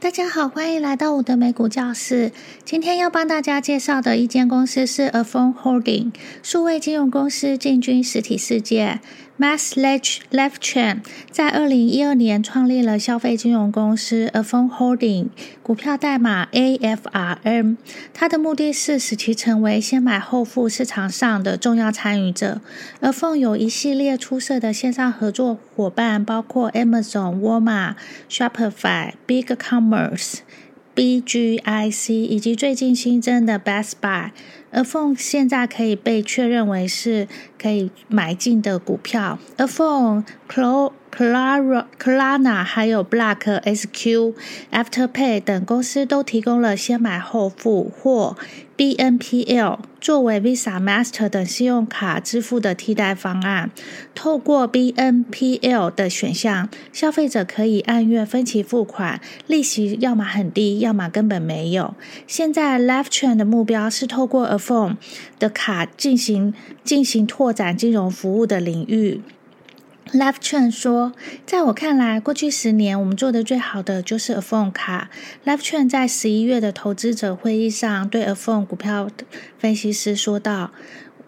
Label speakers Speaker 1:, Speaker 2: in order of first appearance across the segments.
Speaker 1: 大家好，欢迎来到我的美股教室。今天要帮大家介绍的一间公司是 a p h o n e Holding 数位金融公司进军实体世界。Mass Ledge Left Chain 在二零一二年创立了消费金融公司 a p h o n e Holding，股票代码 AFRM。它的目的是使其成为先买后付市场上的重要参与者。a p h o n e 有一系列出色的线上合作伙伴，包括 Amazon、Walmart、Shopify、Big Commerce。BGIC 以及最近新增的 Best Buy，而 Phone 现在可以被确认为是可以买进的股票。而 Phone、Clo、Clara、Clarna 还有 Black SQ、Afterpay 等公司都提供了先买后付或 BNPL 作为 Visa、Master 等信用卡支付的替代方案。透过 BNPL 的选项，消费者可以按月分期付款，利息要么很低，要么根本没有。现在 Left Chain 的目标是透过 Affone 的卡进行进行拓展金融服务的领域。Left Chain 说，在我看来，过去十年我们做的最好的就是 Aphone 卡。Left Chain 在十一月的投资者会议上对 Aphone 股票分析师说道。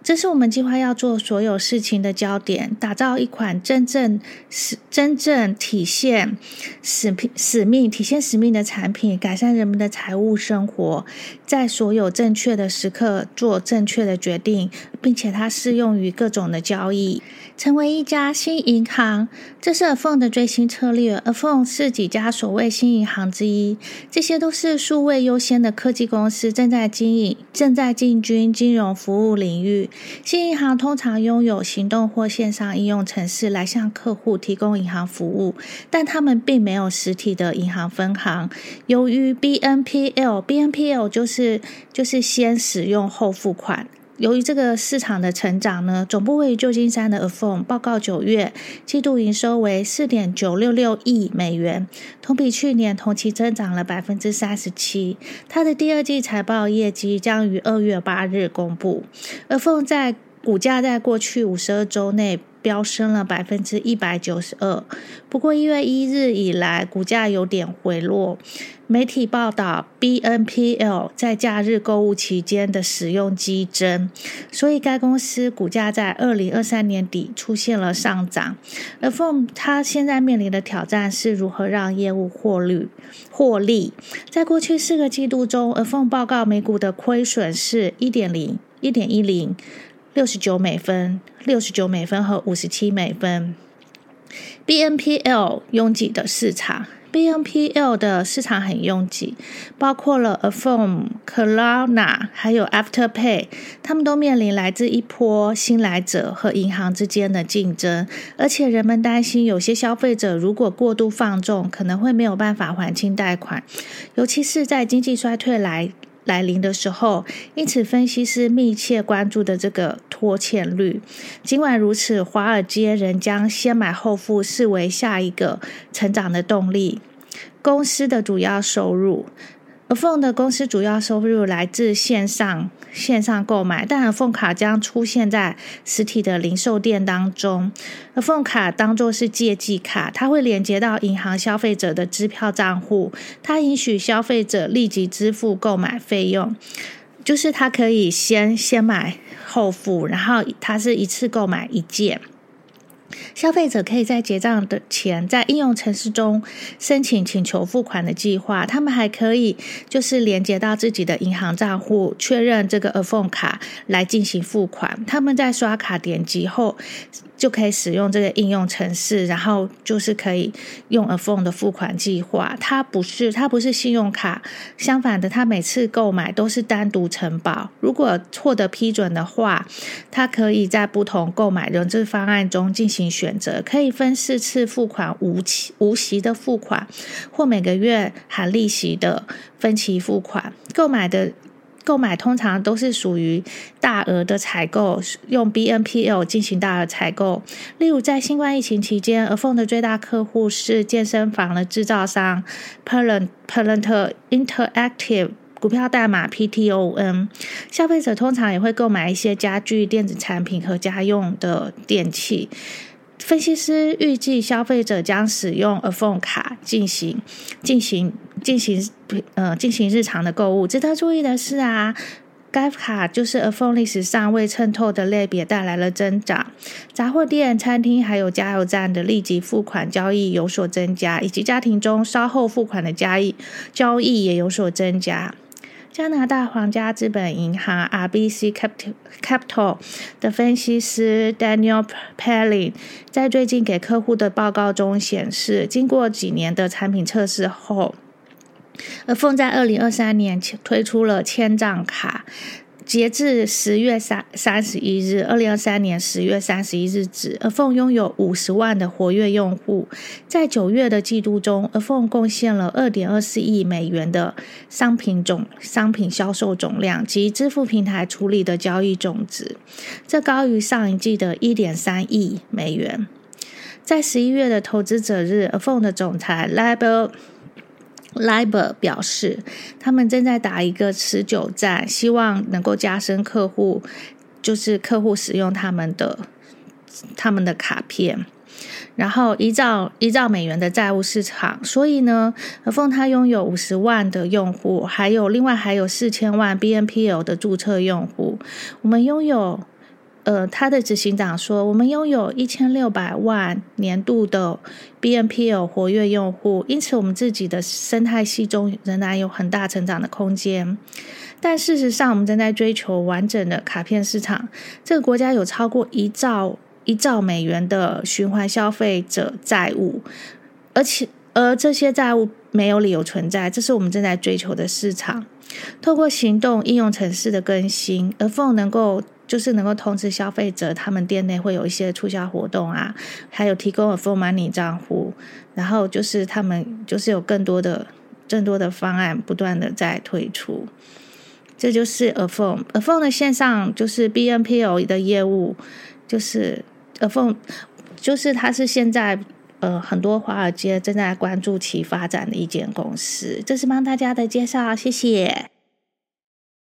Speaker 1: 这是我们计划要做所有事情的焦点，打造一款真正使真正体现使命使命、体现使命的产品，改善人们的财务生活，在所有正确的时刻做正确的决定，并且它适用于各种的交易。成为一家新银行，这是 Affone 的最新策略。Affone 是几家所谓新银行之一，这些都是数位优先的科技公司，正在经营、正在进军金融服务领域。新银行通常拥有行动或线上应用程式来向客户提供银行服务，但他们并没有实体的银行分行。由于 BNPL，BNPL 就是就是先使用后付款。由于这个市场的成长呢，总部位于旧金山的 Affone 报告九月季度营收为四点九六六亿美元，同比去年同期增长了百分之三十七。它的第二季财报业绩将于二月八日公布。Affone 在股价在过去五十二周内。飙升了百分之一百九十二，不过一月一日以来，股价有点回落。媒体报道，BNPL 在假日购物期间的使用激增，所以该公司股价在二零二三年底出现了上涨。而 f o m 它现在面临的挑战是如何让业务获利？获利在过去四个季度中 a f o m 报告每股的亏损是一点零一点一零。六十九美分、六十九美分和五十七美分。BNPL 拥挤的市场，BNPL 的市场很拥挤，包括了 Affirm、Klarna 还有 Afterpay，他们都面临来自一波新来者和银行之间的竞争，而且人们担心有些消费者如果过度放纵，可能会没有办法还清贷款，尤其是在经济衰退来。来临的时候，因此分析师密切关注的这个拖欠率。尽管如此，华尔街仍将先买后付视为下一个成长的动力。公司的主要收入。Affone 的公司主要收入来自线上线上购买，但 Affone 卡将出现在实体的零售店当中。Affone 卡当做是借记卡，它会连接到银行消费者的支票账户，它允许消费者立即支付购买费用，就是它可以先先买后付，然后它是一次购买一件。消费者可以在结账的前，在应用程式中申请请求付款的计划。他们还可以就是连接到自己的银行账户，确认这个 a p h o n e 卡来进行付款。他们在刷卡点击后。就可以使用这个应用程式，然后就是可以用 Affone 的付款计划。它不是它不是信用卡，相反的，它每次购买都是单独承保。如果获得批准的话，它可以在不同购买融资方案中进行选择，可以分四次付款、无期无息的付款，或每个月含利息的分期付款。购买的。购买通常都是属于大额的采购，用 BNPL 进行大额采购。例如，在新冠疫情期间，Affone 的最大客户是健身房的制造商 Parent Parent Interactive，股票代码 PTON。消费者通常也会购买一些家具、电子产品和家用的电器。分析师预计消费者将使用 iPhone 卡进行进行进行呃进行日常的购物。值得注意的是啊。该卡就是 iPhone 历史上未衬透的类别带来了增长，杂货店、餐厅还有加油站的立即付款交易有所增加，以及家庭中稍后付款的交易交易也有所增加。加拿大皇家资本银行 RBC Capital 的分析师 Daniel Pelling 在最近给客户的报告中显示，经过几年的产品测试后。，iPhone 在二零二三年推出了千账卡，截至十月三三十一日，二零二三年十月三十一日止，而凤拥有五十万的活跃用户。在九月的季度中，而凤贡献了二点二四亿美元的商品总商品销售总量及支付平台处理的交易总值，这高于上一季的一点三亿美元。在十一月的投资者日，而凤的总裁 Label。Liber 表示，他们正在打一个持久战，希望能够加深客户，就是客户使用他们的他们的卡片。然后依照依照美元的债务市场，所以呢，和凤它拥有五十万的用户，还有另外还有四千万 BNPL 的注册用户。我们拥有。呃，他的执行长说：“我们拥有一千六百万年度的 BNPL 活跃用户，因此我们自己的生态系中仍然有很大成长的空间。但事实上，我们正在追求完整的卡片市场。这个国家有超过一兆一兆美元的循环消费者债务，而且而这些债务没有理由存在。这是我们正在追求的市场。透过行动应用城市的更新，而 Phone 能够。”就是能够通知消费者，他们店内会有一些促销活动啊，还有提供了 Full Money 账户，然后就是他们就是有更多的、更多的方案不断的在推出。这就是 a p h o n e a p h o n e 的线上就是 BNPL 的业务，就是 a p h o n e 就是它是现在呃很多华尔街正在关注其发展的一间公司。这是帮大家的介绍，谢谢。